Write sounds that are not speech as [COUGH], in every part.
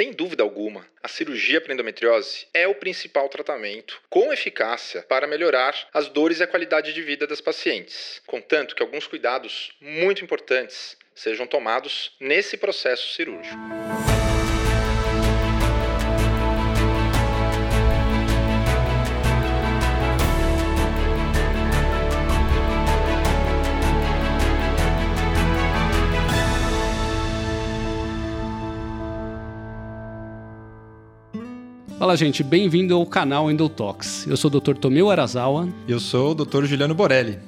Sem dúvida alguma, a cirurgia para endometriose é o principal tratamento com eficácia para melhorar as dores e a qualidade de vida das pacientes, contanto que alguns cuidados muito importantes sejam tomados nesse processo cirúrgico. Fala, gente, bem-vindo ao canal Endotox. Eu sou o Dr. Tomeu Arazawa. Eu sou o Dr. Juliano Borelli.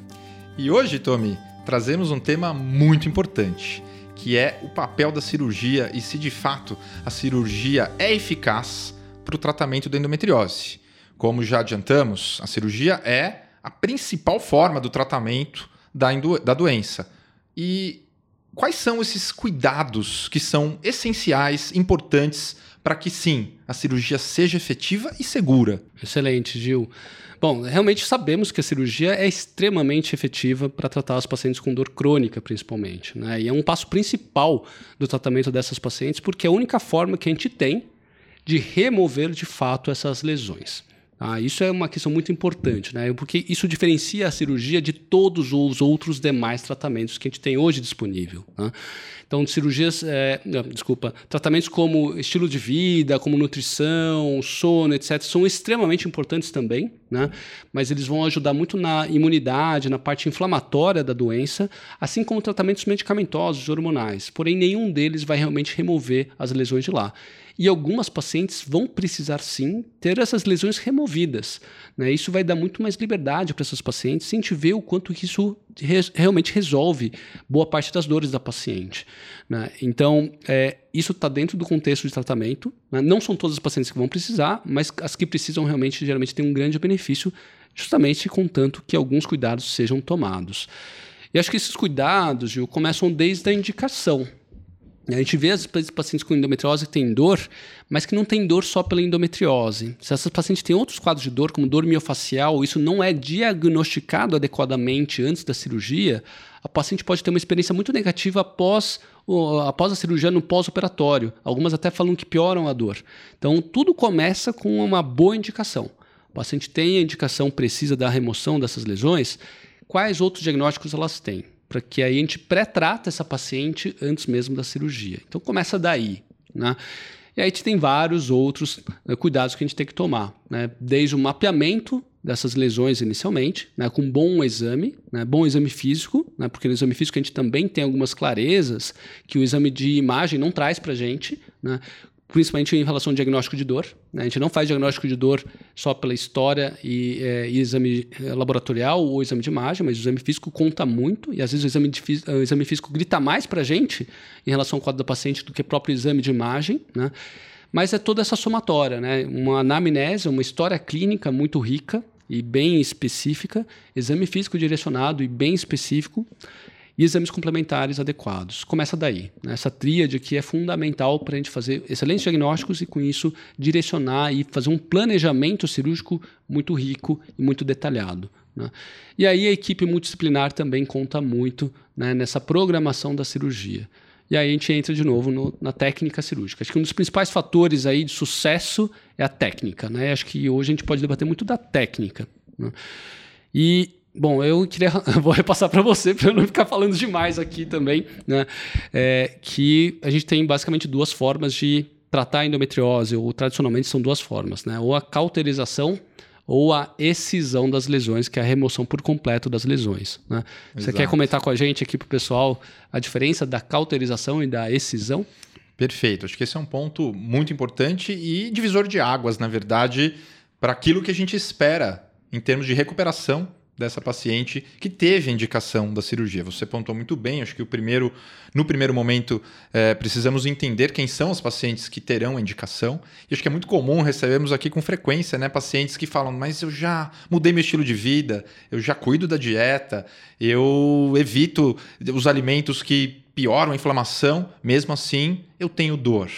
E hoje, Tomi, trazemos um tema muito importante, que é o papel da cirurgia e se de fato a cirurgia é eficaz para o tratamento da endometriose. Como já adiantamos, a cirurgia é a principal forma do tratamento da, da doença. E quais são esses cuidados que são essenciais, importantes para que sim, a cirurgia seja efetiva e segura. Excelente, Gil. Bom, realmente sabemos que a cirurgia é extremamente efetiva para tratar os pacientes com dor crônica, principalmente. Né? E é um passo principal do tratamento dessas pacientes, porque é a única forma que a gente tem de remover de fato essas lesões. Ah, isso é uma questão muito importante, né? porque isso diferencia a cirurgia de todos os outros demais tratamentos que a gente tem hoje disponível. Né? Então, cirurgias, é, desculpa, tratamentos como estilo de vida, como nutrição, sono, etc., são extremamente importantes também, né? mas eles vão ajudar muito na imunidade, na parte inflamatória da doença, assim como tratamentos medicamentosos, hormonais. Porém, nenhum deles vai realmente remover as lesões de lá e algumas pacientes vão precisar sim ter essas lesões removidas. Né? Isso vai dar muito mais liberdade para essas pacientes se a gente vê o quanto isso realmente resolve boa parte das dores da paciente. Né? Então, é, isso está dentro do contexto de tratamento. Né? Não são todas as pacientes que vão precisar, mas as que precisam realmente geralmente têm um grande benefício, justamente contanto que alguns cuidados sejam tomados. E acho que esses cuidados, Gil, começam desde a indicação. A gente vê as pacientes com endometriose que têm dor, mas que não tem dor só pela endometriose. Se essas pacientes têm outros quadros de dor, como dor miofacial, isso não é diagnosticado adequadamente antes da cirurgia, a paciente pode ter uma experiência muito negativa após, após a cirurgia no pós-operatório. Algumas até falam que pioram a dor. Então, tudo começa com uma boa indicação. O paciente tem a indicação precisa da remoção dessas lesões, quais outros diagnósticos elas têm? Para que aí a gente pré-trata essa paciente antes mesmo da cirurgia. Então começa daí, né? E aí a gente tem vários outros né, cuidados que a gente tem que tomar, né? Desde o mapeamento dessas lesões inicialmente, né, com bom exame, né, bom exame físico, né, porque no exame físico a gente também tem algumas clarezas que o exame de imagem não traz para a gente, né, principalmente em relação ao diagnóstico de dor. Né? A gente não faz diagnóstico de dor só pela história e, é, e, exame é, laboratorial ou exame de imagem, mas o exame físico conta muito e às vezes o exame, de, o exame físico grita mais para a gente em relação ao quadro do paciente do que o próprio exame de imagem. Né? Mas é toda essa somatória, né? uma anamnese, uma história clínica muito rica e bem específica, exame físico direcionado e bem específico e exames complementares adequados. Começa daí. Né? Essa tríade aqui é fundamental para a gente fazer excelentes diagnósticos e, com isso, direcionar e fazer um planejamento cirúrgico muito rico e muito detalhado. Né? E aí a equipe multidisciplinar também conta muito né, nessa programação da cirurgia. E aí a gente entra de novo no, na técnica cirúrgica. Acho que um dos principais fatores aí de sucesso é a técnica. Né? Acho que hoje a gente pode debater muito da técnica. Né? E Bom, eu queria [LAUGHS] vou repassar para você para eu não ficar falando demais aqui também, né? É, que a gente tem basicamente duas formas de tratar a endometriose, ou tradicionalmente são duas formas, né? Ou a cauterização ou a excisão das lesões, que é a remoção por completo das lesões. Né? Você quer comentar com a gente aqui para o pessoal a diferença da cauterização e da excisão? Perfeito. Acho que esse é um ponto muito importante e divisor de águas, na verdade, para aquilo que a gente espera em termos de recuperação dessa paciente que teve a indicação da cirurgia. Você pontuou muito bem, acho que o primeiro, no primeiro momento é, precisamos entender quem são os pacientes que terão a indicação. E acho que é muito comum, recebemos aqui com frequência, né, pacientes que falam, mas eu já mudei meu estilo de vida, eu já cuido da dieta, eu evito os alimentos que pioram a inflamação, mesmo assim eu tenho dor.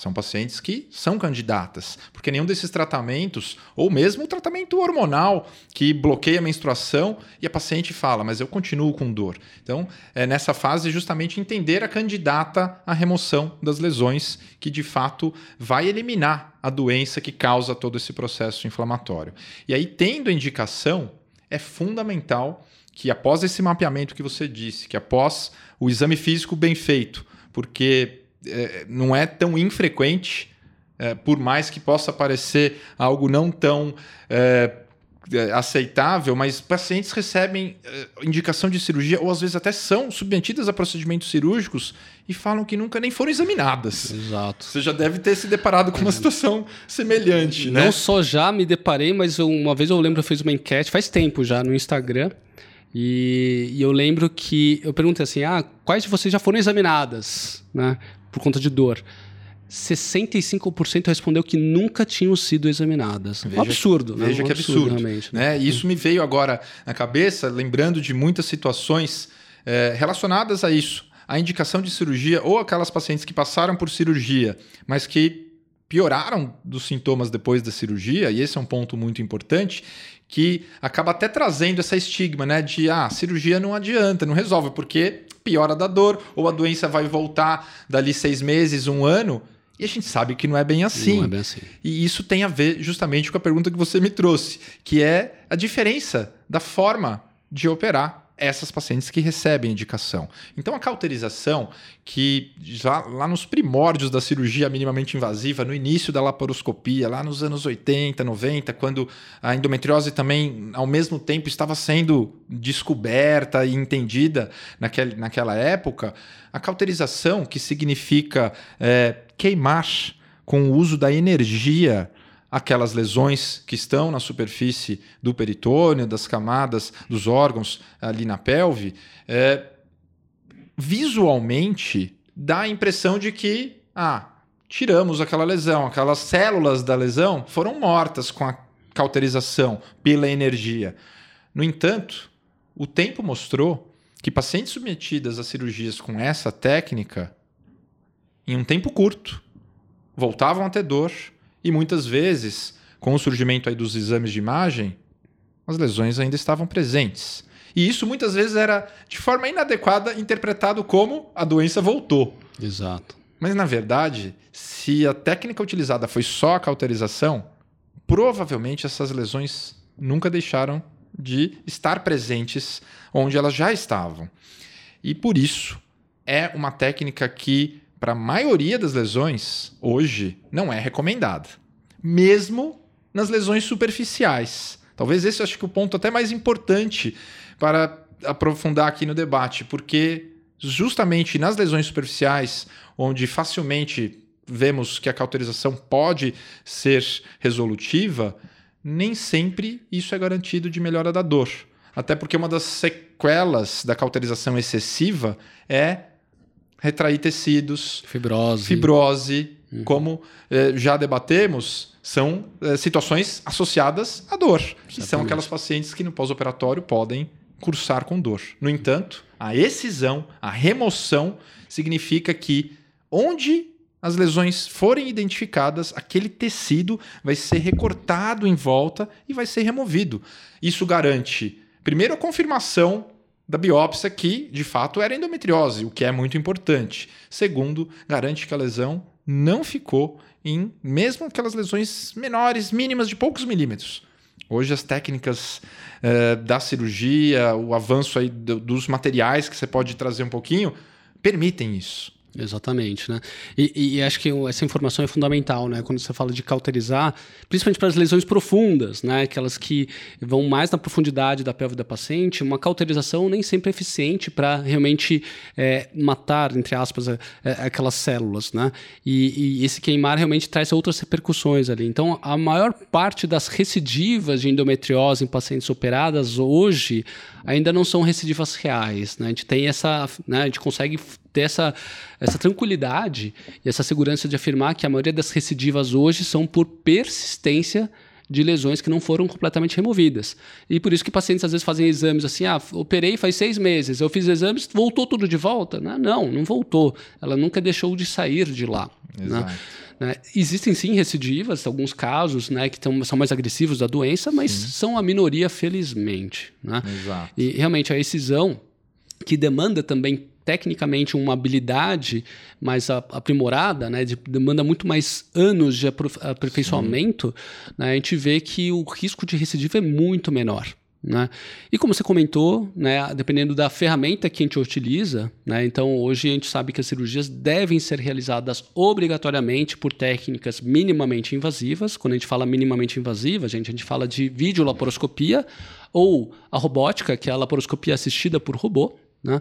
São pacientes que são candidatas, porque nenhum desses tratamentos, ou mesmo o tratamento hormonal que bloqueia a menstruação, e a paciente fala, mas eu continuo com dor. Então, é nessa fase justamente entender a candidata à remoção das lesões, que de fato vai eliminar a doença que causa todo esse processo inflamatório. E aí, tendo indicação, é fundamental que após esse mapeamento que você disse, que após o exame físico bem feito, porque é, não é tão infrequente, é, por mais que possa parecer algo não tão é, é aceitável, mas pacientes recebem é, indicação de cirurgia ou às vezes até são submetidas a procedimentos cirúrgicos e falam que nunca nem foram examinadas. Exato. Você já deve ter se deparado com uma situação semelhante, né? Não só já me deparei, mas uma vez eu lembro que eu fiz uma enquete, faz tempo já, no Instagram, e, e, eu lembro que eu perguntei assim: ah, quais de vocês já foram examinadas? Né? Por conta de dor. 65% respondeu que nunca tinham sido examinadas. Veja, absurdo, né? Veja um que absurdo. absurdo né? né? Isso me veio agora na cabeça, lembrando de muitas situações é, relacionadas a isso. A indicação de cirurgia ou aquelas pacientes que passaram por cirurgia, mas que pioraram dos sintomas depois da cirurgia, e esse é um ponto muito importante, que acaba até trazendo essa estigma, né? De ah, cirurgia não adianta, não resolve, porque piora da dor, ou a doença vai voltar dali seis meses, um ano. E a gente sabe que não é bem assim. Não é bem assim. E isso tem a ver justamente com a pergunta que você me trouxe, que é a diferença da forma de operar essas pacientes que recebem indicação. Então, a cauterização, que já lá nos primórdios da cirurgia minimamente invasiva, no início da laparoscopia, lá nos anos 80, 90, quando a endometriose também, ao mesmo tempo, estava sendo descoberta e entendida naquele, naquela época, a cauterização, que significa é, queimar com o uso da energia aquelas lesões que estão na superfície do peritônio, das camadas dos órgãos ali na pelve, é, visualmente dá a impressão de que ah, tiramos aquela lesão, aquelas células da lesão foram mortas com a cauterização pela energia. No entanto, o tempo mostrou que pacientes submetidas a cirurgias com essa técnica, em um tempo curto, voltavam a ter dor, e muitas vezes, com o surgimento aí dos exames de imagem, as lesões ainda estavam presentes. E isso muitas vezes era, de forma inadequada, interpretado como a doença voltou. Exato. Mas, na verdade, se a técnica utilizada foi só a cauterização, provavelmente essas lesões nunca deixaram de estar presentes onde elas já estavam. E por isso é uma técnica que para a maioria das lesões, hoje, não é recomendada. Mesmo nas lesões superficiais. Talvez esse acho que o ponto até mais importante para aprofundar aqui no debate, porque justamente nas lesões superficiais, onde facilmente vemos que a cauterização pode ser resolutiva, nem sempre isso é garantido de melhora da dor. Até porque uma das sequelas da cauterização excessiva é retrair tecidos, fibrose, fibrose uhum. como eh, já debatemos, são eh, situações associadas à dor, que são aquelas pacientes que no pós-operatório podem cursar com dor. No entanto, a excisão, a remoção, significa que onde as lesões forem identificadas, aquele tecido vai ser recortado em volta e vai ser removido. Isso garante, primeiro, a confirmação da biópsia que, de fato, era endometriose, o que é muito importante. Segundo, garante que a lesão não ficou em mesmo aquelas lesões menores, mínimas de poucos milímetros. Hoje as técnicas uh, da cirurgia, o avanço aí do, dos materiais que você pode trazer um pouquinho, permitem isso. Exatamente, né? E, e, acho que essa informação é fundamental, né? Quando você fala de cauterizar, principalmente para as lesões profundas, né? Aquelas que vão mais na profundidade da pelve da paciente, uma cauterização nem sempre é eficiente para realmente é, matar, entre aspas, é, aquelas células, né? E, e, esse queimar realmente traz outras repercussões ali. Então, a maior parte das recidivas de endometriose em pacientes operadas hoje ainda não são recidivas reais, né? A gente tem essa, né? A gente consegue ter essa, essa tranquilidade e essa segurança de afirmar que a maioria das recidivas hoje são por persistência de lesões que não foram completamente removidas. E por isso que pacientes às vezes fazem exames assim, ah, operei faz seis meses, eu fiz exames, voltou tudo de volta? Não, não, não voltou. Ela nunca deixou de sair de lá. Né? Né? Existem sim recidivas, alguns casos né, que tão, são mais agressivos da doença, mas sim. são a minoria, felizmente. Né? Exato. E realmente a excisão, que demanda também tecnicamente uma habilidade mais aprimorada, né, de, demanda muito mais anos de aperfeiçoamento, né, a gente vê que o risco de recidiva é muito menor. Né? E como você comentou, né, dependendo da ferramenta que a gente utiliza, né, então hoje a gente sabe que as cirurgias devem ser realizadas obrigatoriamente por técnicas minimamente invasivas. Quando a gente fala minimamente invasiva, a gente, a gente fala de videolaparoscopia ou a robótica, que é a laparoscopia assistida por robô. Né?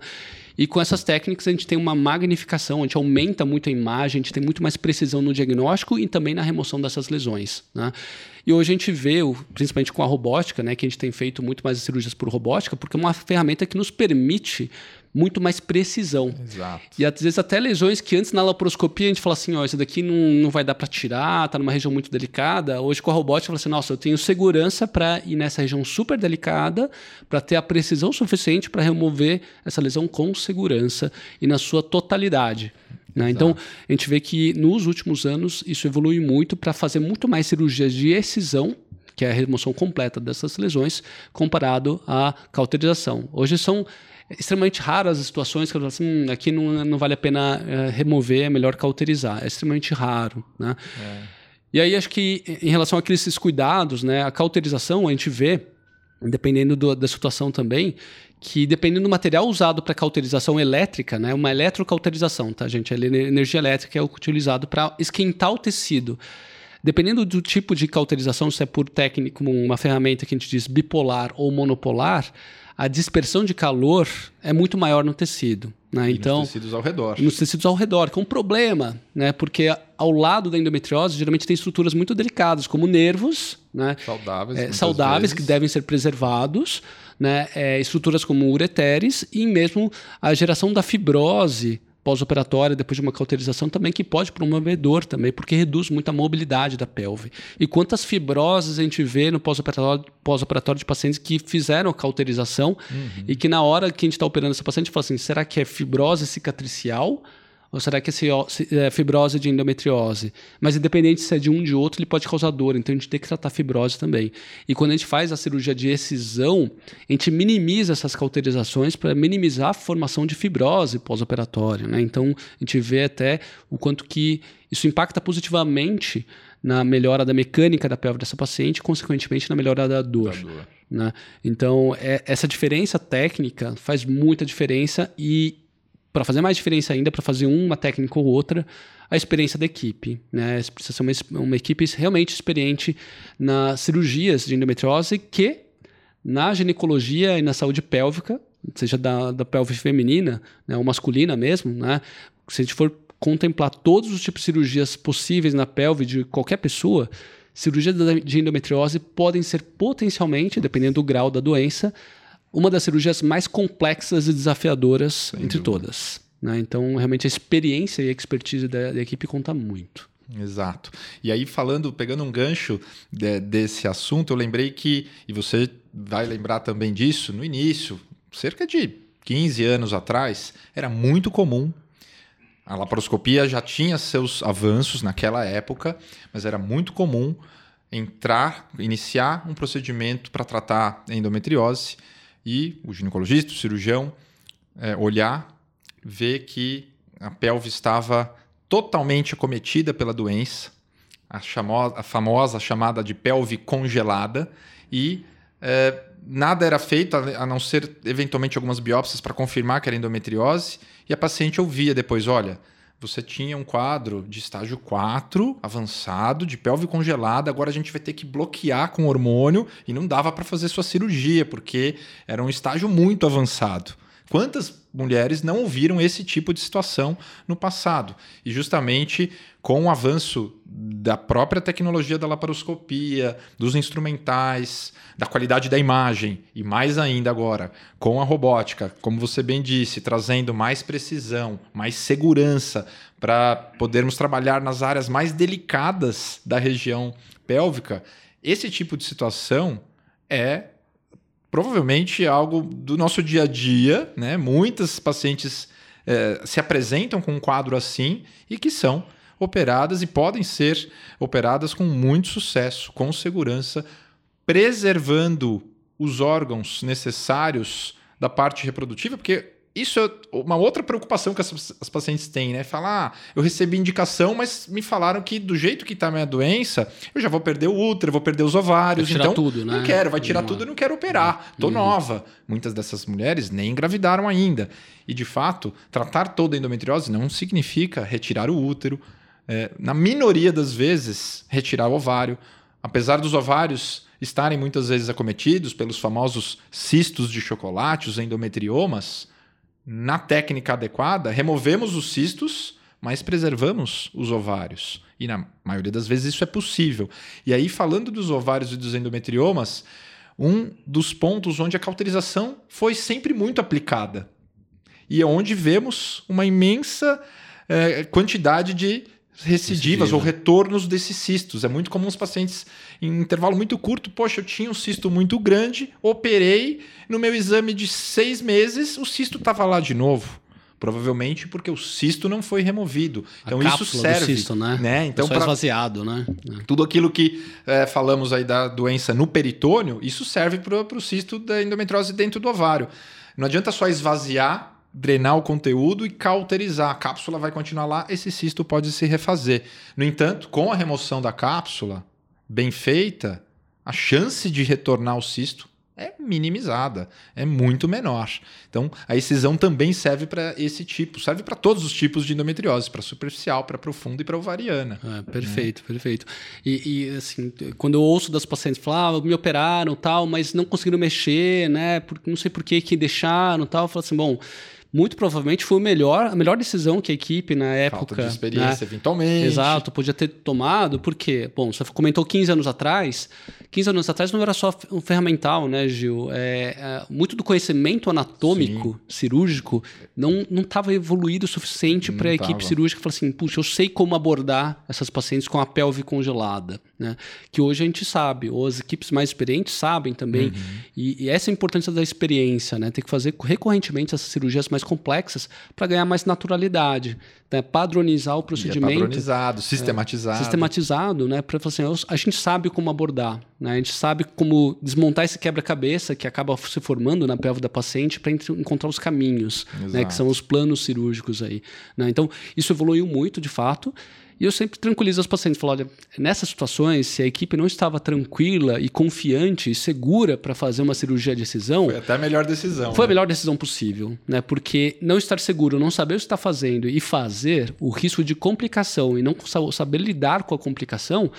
E com essas técnicas a gente tem uma magnificação, a gente aumenta muito a imagem, a gente tem muito mais precisão no diagnóstico e também na remoção dessas lesões. Né? E hoje a gente vê, principalmente com a robótica, né, que a gente tem feito muito mais cirurgias por robótica, porque é uma ferramenta que nos permite muito mais precisão. Exato. E às vezes até lesões que antes na laparoscopia a gente fala assim, ó, isso daqui não, não vai dar para tirar, tá numa região muito delicada. Hoje com a robótica fala assim, nossa, eu tenho segurança para ir nessa região super delicada, para ter a precisão suficiente para remover essa lesão com segurança e na sua totalidade. Né? Então, a gente vê que nos últimos anos isso evolui muito para fazer muito mais cirurgias de excisão, que é a remoção completa dessas lesões, comparado à cauterização. Hoje são extremamente raras as situações que eu falo assim, hum, aqui não, não vale a pena é, remover, é melhor cauterizar. É extremamente raro, né? É. E aí acho que em relação àqueles cuidados, né, a cauterização a gente vê, dependendo do, da situação também, que dependendo do material usado para cauterização elétrica, né, uma eletrocauterização, tá, gente? A energia elétrica é utilizado para esquentar o tecido. Dependendo do tipo de cauterização, se é por técnico, uma ferramenta que a gente diz bipolar ou monopolar, a dispersão de calor é muito maior no tecido. Né? Então, nos tecidos ao redor. Nos tecidos ao redor, que é um problema, né? porque ao lado da endometriose geralmente tem estruturas muito delicadas, como nervos, né? saudáveis, é, saudáveis que devem ser preservados, né? É, estruturas como ureteres e mesmo a geração da fibrose pós-operatória, depois de uma cauterização também, que pode promover dor também, porque reduz muito a mobilidade da pelve. E quantas fibroses a gente vê no pós-operatório pós de pacientes que fizeram a cauterização uhum. e que na hora que a gente está operando essa paciente, fala assim, será que é fibrose cicatricial ou será que é fibrose de endometriose? Mas independente se é de um ou de outro, ele pode causar dor, então a gente tem que tratar fibrose também. E quando a gente faz a cirurgia de excisão, a gente minimiza essas cauterizações para minimizar a formação de fibrose pós-operatória. Né? Então a gente vê até o quanto que isso impacta positivamente na melhora da mecânica da pelve dessa paciente e, consequentemente, na melhora da dor. Da dor. Né? Então, é, essa diferença técnica faz muita diferença e para fazer mais diferença ainda, para fazer uma técnica ou outra, a experiência da equipe. Né? Precisa ser uma, uma equipe realmente experiente nas cirurgias de endometriose que, na ginecologia e na saúde pélvica, seja da, da pelve feminina né, ou masculina mesmo, né? se a gente for contemplar todos os tipos de cirurgias possíveis na pelve de qualquer pessoa, cirurgias de endometriose podem ser potencialmente, dependendo do grau da doença, uma das cirurgias mais complexas e desafiadoras Sem entre dúvida. todas. Né? Então, realmente, a experiência e a expertise da, da, equipe conta muito. Exato. E aí, falando, pegando um gancho de, desse assunto, eu lembrei que, e você vai lembrar também disso, no início, cerca de 15 anos atrás, era muito comum. A laparoscopia já tinha seus avanços naquela época, mas era muito comum entrar, iniciar um procedimento para tratar endometriose e o ginecologista, o cirurgião, é, olhar, ver que a pelve estava totalmente acometida pela doença, a, chamo, a famosa chamada de pelve congelada, e é, nada era feito a, não ser eventualmente algumas biópsias para confirmar que era endometriose, e a paciente ouvia depois: olha você tinha um quadro de estágio 4, avançado, de pelve congelada, agora a gente vai ter que bloquear com hormônio e não dava para fazer sua cirurgia, porque era um estágio muito avançado. Quantas mulheres não ouviram esse tipo de situação no passado? E justamente com o avanço da própria tecnologia da laparoscopia, dos instrumentais, da qualidade da imagem e mais ainda agora com a robótica, como você bem disse, trazendo mais precisão, mais segurança para podermos trabalhar nas áreas mais delicadas da região pélvica, esse tipo de situação é provavelmente algo do nosso dia a dia, né? Muitas pacientes é, se apresentam com um quadro assim e que são operadas e podem ser operadas com muito sucesso, com segurança, preservando os órgãos necessários da parte reprodutiva, porque isso é uma outra preocupação que as, as pacientes têm, né? Falar, ah, eu recebi indicação, mas me falaram que do jeito que está a minha doença, eu já vou perder o útero, vou perder os ovários. Então, tudo, né? Não quero, vai tirar tudo e não quero operar. Tô uhum. nova. Muitas dessas mulheres nem engravidaram ainda. E, de fato, tratar toda a endometriose não significa retirar o útero. É, na minoria das vezes, retirar o ovário. Apesar dos ovários estarem muitas vezes acometidos pelos famosos cistos de chocolate, os endometriomas, na técnica adequada, removemos os cistos, mas preservamos os ovários. E na maioria das vezes isso é possível. E aí, falando dos ovários e dos endometriomas, um dos pontos onde a cauterização foi sempre muito aplicada. E é onde vemos uma imensa é, quantidade de recidivas ou retornos desses cistos. É muito comum os pacientes, em intervalo muito curto, poxa, eu tinha um cisto muito grande, operei, no meu exame de seis meses, o cisto estava lá de novo. Provavelmente porque o cisto não foi removido. Então isso serve. Do cisto, né? né? Então, pra... esvaziado, né? Tudo aquilo que é, falamos aí da doença no peritônio, isso serve para o cisto da endometriose dentro do ovário. Não adianta só esvaziar drenar o conteúdo e cauterizar. A cápsula vai continuar lá, esse cisto pode se refazer. No entanto, com a remoção da cápsula bem feita, a chance de retornar o cisto é minimizada, é muito menor. Então, a excisão também serve para esse tipo, serve para todos os tipos de endometriose, para superficial, para profunda e para ovariana. É, perfeito, né? perfeito. E, e, assim, quando eu ouço das pacientes falar, ah, me operaram tal, mas não conseguiram mexer, né? Porque não sei por que que deixaram tal, eu falo assim, bom, muito provavelmente foi o melhor, a melhor decisão que a equipe na época. Falta de experiência, né? eventualmente. Exato, podia ter tomado, porque, bom, você comentou 15 anos atrás. 15 anos atrás não era só um ferramental, né, Gil? É, é, muito do conhecimento anatômico, Sim. cirúrgico, não estava evoluído o suficiente para a equipe cirúrgica falar assim: puxa, eu sei como abordar essas pacientes com a pelve congelada. Né? Que hoje a gente sabe, ou as equipes mais experientes sabem também. Uhum. E, e, essa é a importância da experiência, né? Ter que fazer recorrentemente essas cirurgias mais complexas para ganhar mais naturalidade, né? padronizar o procedimento. E é padronizado, sistematizado. É, sistematizado, né? Para assim, a gente sabe como abordar, né? A gente sabe como desmontar esse quebra-cabeça que acaba se formando na pelve da paciente para encontrar os caminhos, né? Que são os planos cirúrgicos aí. Né? Então, isso evoluiu muito, de fato. E eu sempre tranquilizo os pacientes, falo, olha, nessas situações, se a equipe não estava tranquila e confiante e segura para fazer uma cirurgia de excisão... Foi até a melhor decisão. Foi né? a melhor decisão possível, né? Porque não estar seguro, não saber o que está fazendo e fazer, o risco de complicação e não saber lidar com a complicação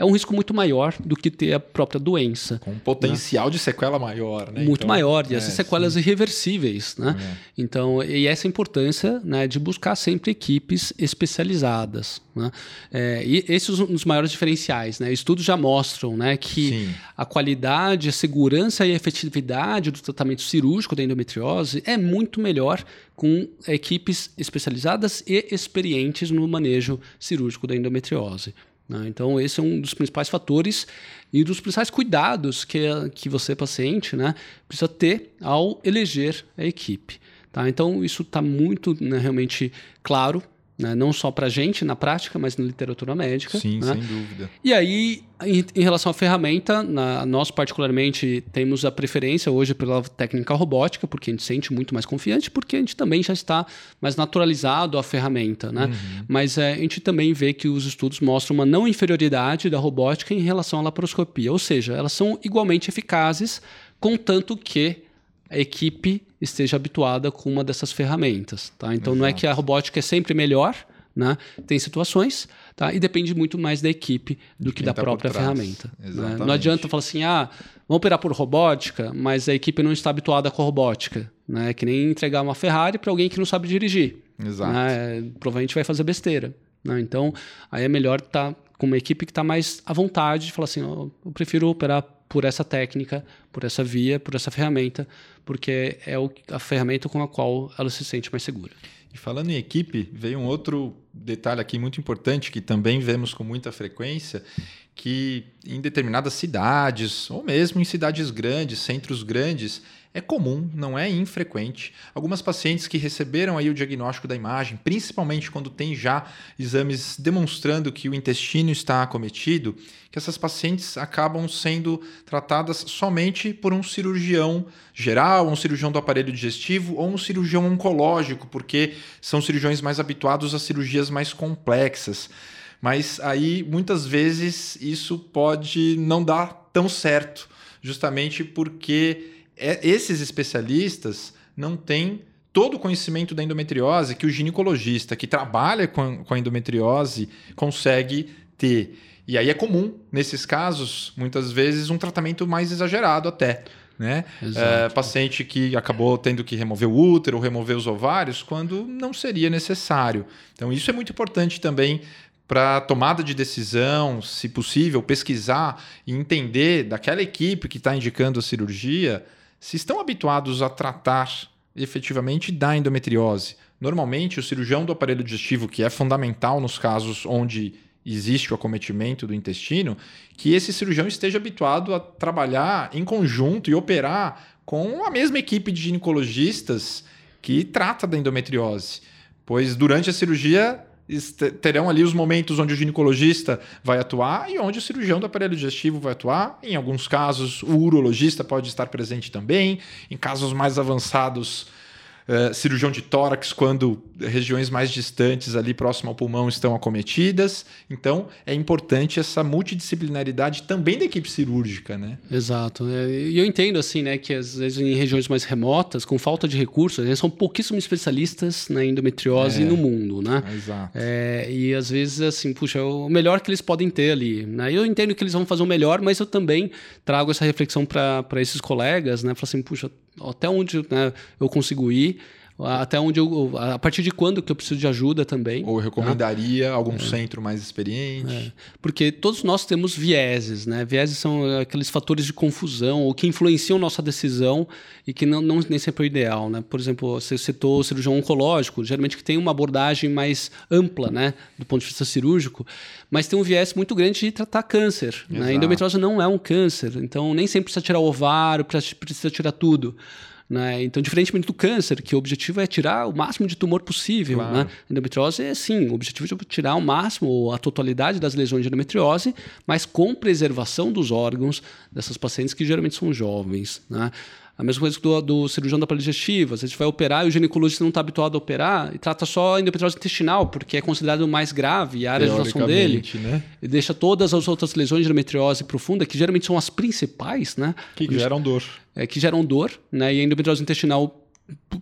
é um risco muito maior do que ter a própria doença. Com um potencial né? de sequela maior, né? Muito então, maior, e é, essas sequelas sim. irreversíveis, né? É. Então, e essa importância né, de buscar sempre equipes especializadas. Né? É, e esses são os maiores diferenciais. Né? Estudos já mostram né, que sim. a qualidade, a segurança e a efetividade do tratamento cirúrgico da endometriose é muito melhor com equipes especializadas e experientes no manejo cirúrgico da endometriose. Né? Então, esse é um dos principais fatores e dos principais cuidados que, que você, paciente, né, precisa ter ao eleger a equipe. Tá? Então, isso está muito né, realmente claro né? não só para a gente na prática, mas na literatura médica. Sim, né? sem dúvida. E aí, em, em, relação à ferramenta, na, nós particularmente temos a preferência hoje pela técnica robótica, porque a gente sente muito mais confiante, porque a gente também já está mais naturalizado à ferramenta. Né? Uhum. Mas é, a gente também vê que os estudos mostram uma não inferioridade da robótica em relação à laparoscopia, ou seja, elas são igualmente eficazes, contanto que a equipe esteja habituada com uma dessas ferramentas. Tá? Então Exato. não é que a robótica é sempre melhor, né? tem situações, tá? e depende muito mais da equipe do que da tá própria ferramenta. Né? Não adianta falar assim, ah, vamos operar por robótica, mas a equipe não está habituada com a robótica. Né? É que nem entregar uma Ferrari para alguém que não sabe dirigir. Exato. Né? Provavelmente vai fazer besteira. Né? Então, aí é melhor estar tá com uma equipe que está mais à vontade de falar assim, oh, eu prefiro operar por essa técnica, por essa via, por essa ferramenta, porque é a ferramenta com a qual ela se sente mais segura. E falando em equipe, veio um outro detalhe aqui muito importante que também vemos com muita frequência que em determinadas cidades, ou mesmo em cidades grandes, centros grandes, é comum, não é infrequente. Algumas pacientes que receberam aí o diagnóstico da imagem, principalmente quando tem já exames demonstrando que o intestino está acometido, que essas pacientes acabam sendo tratadas somente por um cirurgião geral, um cirurgião do aparelho digestivo ou um cirurgião oncológico, porque são cirurgiões mais habituados a cirurgias mais complexas. Mas aí, muitas vezes, isso pode não dar tão certo, justamente porque é, esses especialistas não têm todo o conhecimento da endometriose que o ginecologista que trabalha com a endometriose consegue ter. E aí é comum, nesses casos, muitas vezes, um tratamento mais exagerado até. Né? É, paciente que acabou tendo que remover o útero, remover os ovários, quando não seria necessário. Então, isso é muito importante também para tomada de decisão, se possível, pesquisar e entender daquela equipe que está indicando a cirurgia se estão habituados a tratar efetivamente da endometriose. Normalmente, o cirurgião do aparelho digestivo, que é fundamental nos casos onde existe o acometimento do intestino, que esse cirurgião esteja habituado a trabalhar em conjunto e operar com a mesma equipe de ginecologistas que trata da endometriose. Pois durante a cirurgia terão ali os momentos onde o ginecologista vai atuar e onde o cirurgião do aparelho digestivo vai atuar. Em alguns casos, o urologista pode estar presente também. Em casos mais avançados, uh, cirurgião de tórax, quando regiões mais distantes, ali próximo ao pulmão, estão acometidas. Então, é importante essa multidisciplinaridade também da equipe cirúrgica, né? Exato. É, e eu entendo, assim, né, que às vezes em regiões mais remotas, com falta de recursos, são pouquíssimos especialistas na endometriose é, no mundo, né? Exato. É, e às vezes, assim, puxa, é o melhor que eles podem ter ali. Né? Eu entendo que eles vão fazer o melhor, mas eu também trago essa reflexão para esses colegas, né? Falar assim, puxa, até onde né, eu consigo ir até onde eu. A partir de quando que eu preciso de ajuda também. Ou eu recomendaria tá? algum é. centro mais experiente. É. Porque todos nós temos vieses, né? Vieses são aqueles fatores de confusão ou que influenciam nossa decisão e que não, não nem sempre é o ideal, né? Por exemplo, você citou o cirurgião oncológico, geralmente que tem uma abordagem mais ampla, né? Do ponto de vista cirúrgico, mas tem um viés muito grande de tratar câncer. Né? A endometriose não é um câncer, então nem sempre precisa tirar o ovário, precisa tirar tudo. Né? Então, diferentemente do câncer, que o objetivo é tirar o máximo de tumor possível. Claro. Né? Endometriose é sim, o objetivo é tirar o máximo, a totalidade das lesões de endometriose, mas com preservação dos órgãos dessas pacientes que geralmente são jovens. Né? A mesma coisa do, do cirurgião da palha digestiva. A gente vai operar e o ginecologista não está habituado a operar e trata só a endometriose intestinal, porque é considerado mais grave a área de atuação dele. Né? E deixa todas as outras lesões de endometriose profunda, que geralmente são as principais, né? Que geram dor. É, que geram dor, né? E a endometriose intestinal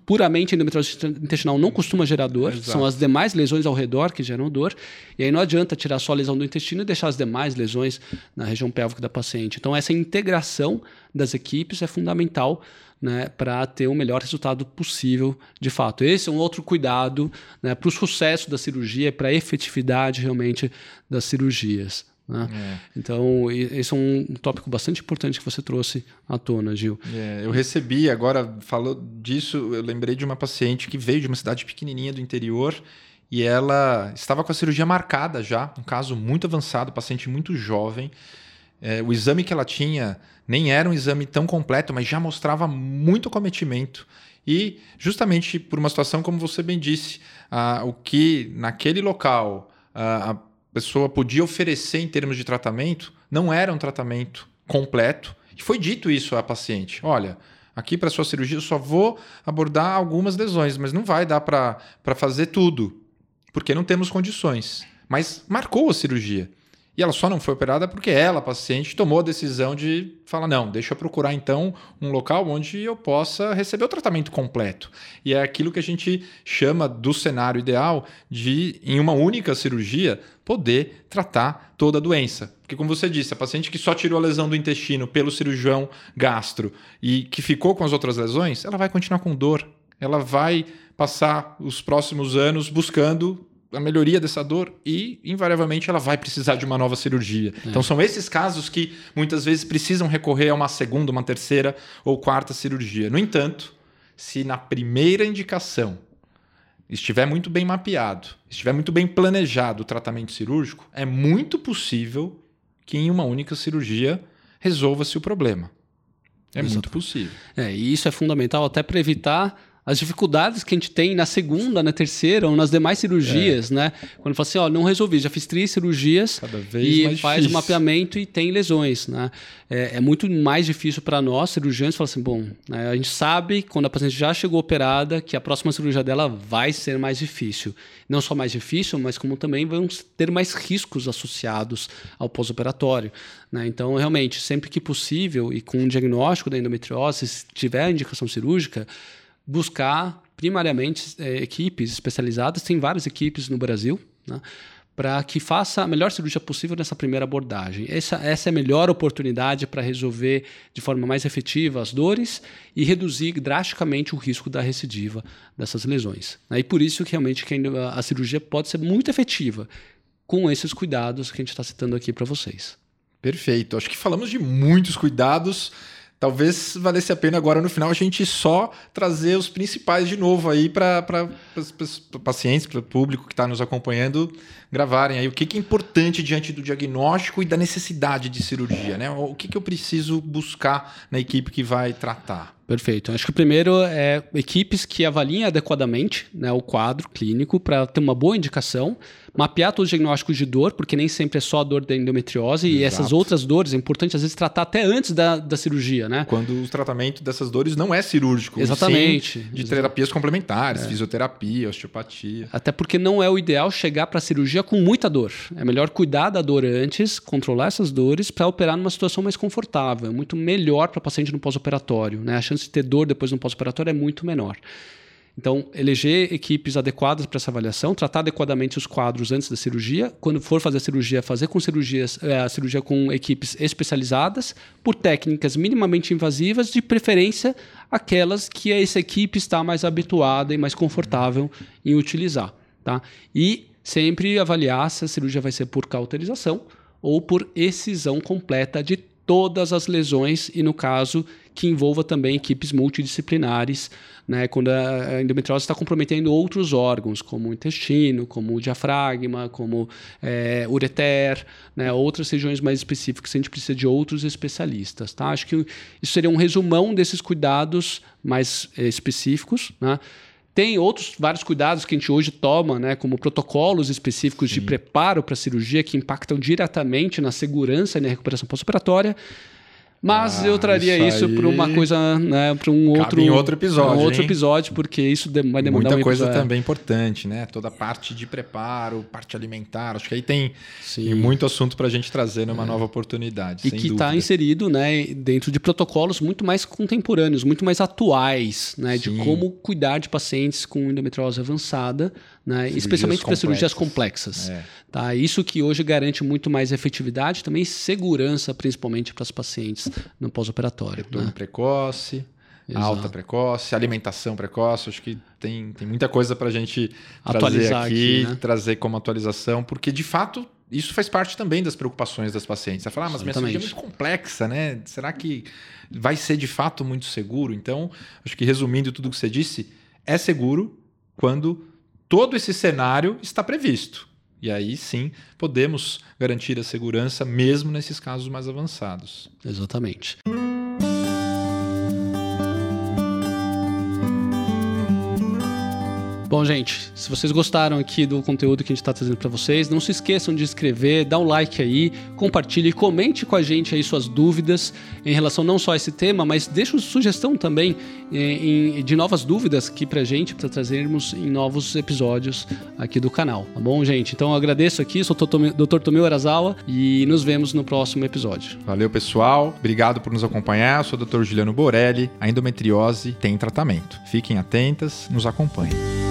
puramente endometriose intestinal não costuma gerar dor, Exato. são as demais lesões ao redor que geram dor, e aí não adianta tirar só a lesão do intestino e deixar as demais lesões na região pélvica da paciente. Então, essa integração das equipes é fundamental né, para ter o melhor resultado possível de fato. Esse é um outro cuidado né, para o sucesso da cirurgia, para a efetividade realmente das cirurgias. Né? É. Então, esse é um tópico bastante importante que você trouxe à tona, Gil. É, eu recebi, agora falou disso, eu lembrei de uma paciente que veio de uma cidade pequenininha do interior e ela estava com a cirurgia marcada já, um caso muito avançado, paciente muito jovem. É, o exame que ela tinha nem era um exame tão completo, mas já mostrava muito cometimento. E justamente por uma situação, como você bem disse, o que naquele local a pessoa podia oferecer em termos de tratamento não era um tratamento completo. E foi dito isso à paciente: olha, aqui para sua cirurgia eu só vou abordar algumas lesões, mas não vai dar para fazer tudo, porque não temos condições. Mas marcou a cirurgia. E ela só não foi operada porque ela, paciente, tomou a decisão de falar: não, deixa eu procurar então um local onde eu possa receber o tratamento completo. E é aquilo que a gente chama do cenário ideal de, em uma única cirurgia, poder tratar toda a doença. Porque, como você disse, a paciente que só tirou a lesão do intestino pelo cirurgião gastro e que ficou com as outras lesões, ela vai continuar com dor. Ela vai passar os próximos anos buscando a melhoria dessa dor e, invariavelmente, ela vai precisar de uma nova cirurgia. É. Então, são esses casos que muitas vezes precisam recorrer a uma segunda, uma terceira ou quarta cirurgia. No entanto, se na primeira indicação estiver muito bem mapeado, estiver muito bem planejado o tratamento cirúrgico, é muito possível que em uma única cirurgia resolva-se o problema. É Exato. muito possível. É, e isso é fundamental até para evitar as dificuldades que a gente tem na segunda, na terceira ou nas demais cirurgias, é. né? Quando fala assim, ó, não resolvi, já fiz três cirurgias e faz o mapeamento e tem lesões, né? É, é muito mais difícil para nós, cirurgiões, falar assim, bom, né, a gente sabe quando a paciente já chegou operada que a próxima cirurgia dela vai ser mais difícil. Não só mais difícil, mas como também vão ter mais riscos associados ao pós-operatório. Né? Então, realmente, sempre que possível e com um diagnóstico da endometriose, se tiver indicação cirúrgica, buscar primariamente é, equipes especializadas, tem várias equipes no Brasil, né, para que faça a melhor cirurgia possível nessa primeira abordagem. Essa, essa é a melhor oportunidade para resolver de forma mais efetiva as dores e reduzir drasticamente o risco da recidiva dessas lesões. Né. E por isso que realmente a cirurgia pode ser muito efetiva com esses cuidados que a gente está citando aqui para vocês. Perfeito. Acho que falamos de muitos cuidados Talvez valesse a pena agora no final a gente só trazer os principais de novo aí para pacientes, para o público que está nos acompanhando gravarem aí o que, que, é importante diante do diagnóstico e da necessidade de cirurgia, né? O que, que eu preciso buscar na equipe que vai tratar. Perfeito. Acho que o primeiro é equipes que avaliem adequadamente né, o quadro clínico para ter uma boa indicação, mapear todos os diagnósticos de dor, porque nem sempre é só a dor da endometriose, Exato. e essas outras dores é importante às vezes tratar até antes da, da cirurgia, né? Quando o tratamento dessas dores não é cirúrgico. Exatamente. de terapias complementares, é. fisioterapia, osteopatia. Até porque não é o ideal chegar para a cirurgia com muita dor. É melhor cuidar da dor antes, controlar essas dores para operar numa situação mais confortável. É muito melhor para o paciente no pós-operatório, né? A chance de ter dor depois no pós-operatório é muito menor. Então, eleger equipes adequadas para essa avaliação, tratar adequadamente os quadros antes da cirurgia. Quando for fazer a cirurgia, fazer com cirurgias, é, a cirurgia com equipes especializadas, por técnicas minimamente invasivas, de preferência aquelas que essa equipe está mais habituada e mais confortável em utilizar. Tá? E sempre avaliar se a cirurgia vai ser por cauterização ou por excisão completa de todas as lesões e, no caso, que envolva também equipes multidisciplinares, né, quando a endometriose está comprometendo outros órgãos, como o intestino, como o diafragma, como é, ureter, né, outras regiões mais específicas, a gente precisa de outros especialistas. Tá? Acho que isso seria um resumão desses cuidados mais é, específicos. Né? Tem outros vários cuidados que a gente hoje toma, né, como protocolos específicos Sim. de preparo para a cirurgia que impactam diretamente na segurança e na recuperação pós-operatória. Mas ah, eu traria isso, isso para uma coisa, né, para um outro, em outro episódio, um outro episódio, porque isso vai demandar muita um coisa também importante, né? Toda a parte de preparo, parte alimentar, acho que aí tem, tem muito assunto para a gente trazer numa é. nova oportunidade. E que está inserido, né, dentro de protocolos muito mais contemporâneos, muito mais atuais, né, Sim. de como cuidar de pacientes com endometriose avançada, né, especialmente para cirurgias complexas. É. Tá? Isso que hoje garante muito mais efetividade, também segurança, principalmente para os pacientes no pós-operatório. Retorno né? precoce. Exato. alta precoce, alimentação precoce. Acho que tem, tem muita coisa para a gente trazer aqui, aqui né? trazer como atualização, porque de fato isso faz parte também das preocupações das pacientes. Você fala, ah, mas minha cirurgia é muito complexa, né? Será que vai ser de fato muito seguro? Então, acho que resumindo tudo o que você disse, é seguro quando todo esse cenário está previsto. E aí sim podemos garantir a segurança mesmo nesses casos mais avançados. Exatamente. Bom, gente, se vocês gostaram aqui do conteúdo que a gente está trazendo para vocês, não se esqueçam de inscrever, dar um like aí, compartilhe, comente com a gente aí suas dúvidas em relação não só a esse tema, mas deixe sugestão também em, em, de novas dúvidas aqui para a gente, para trazermos em novos episódios aqui do canal, tá bom, gente? Então eu agradeço aqui, sou o Dr. Tomeu Arazawa e nos vemos no próximo episódio. Valeu, pessoal. Obrigado por nos acompanhar. Eu sou o Dr. Juliano Borelli. A endometriose tem tratamento. Fiquem atentas, nos acompanhem.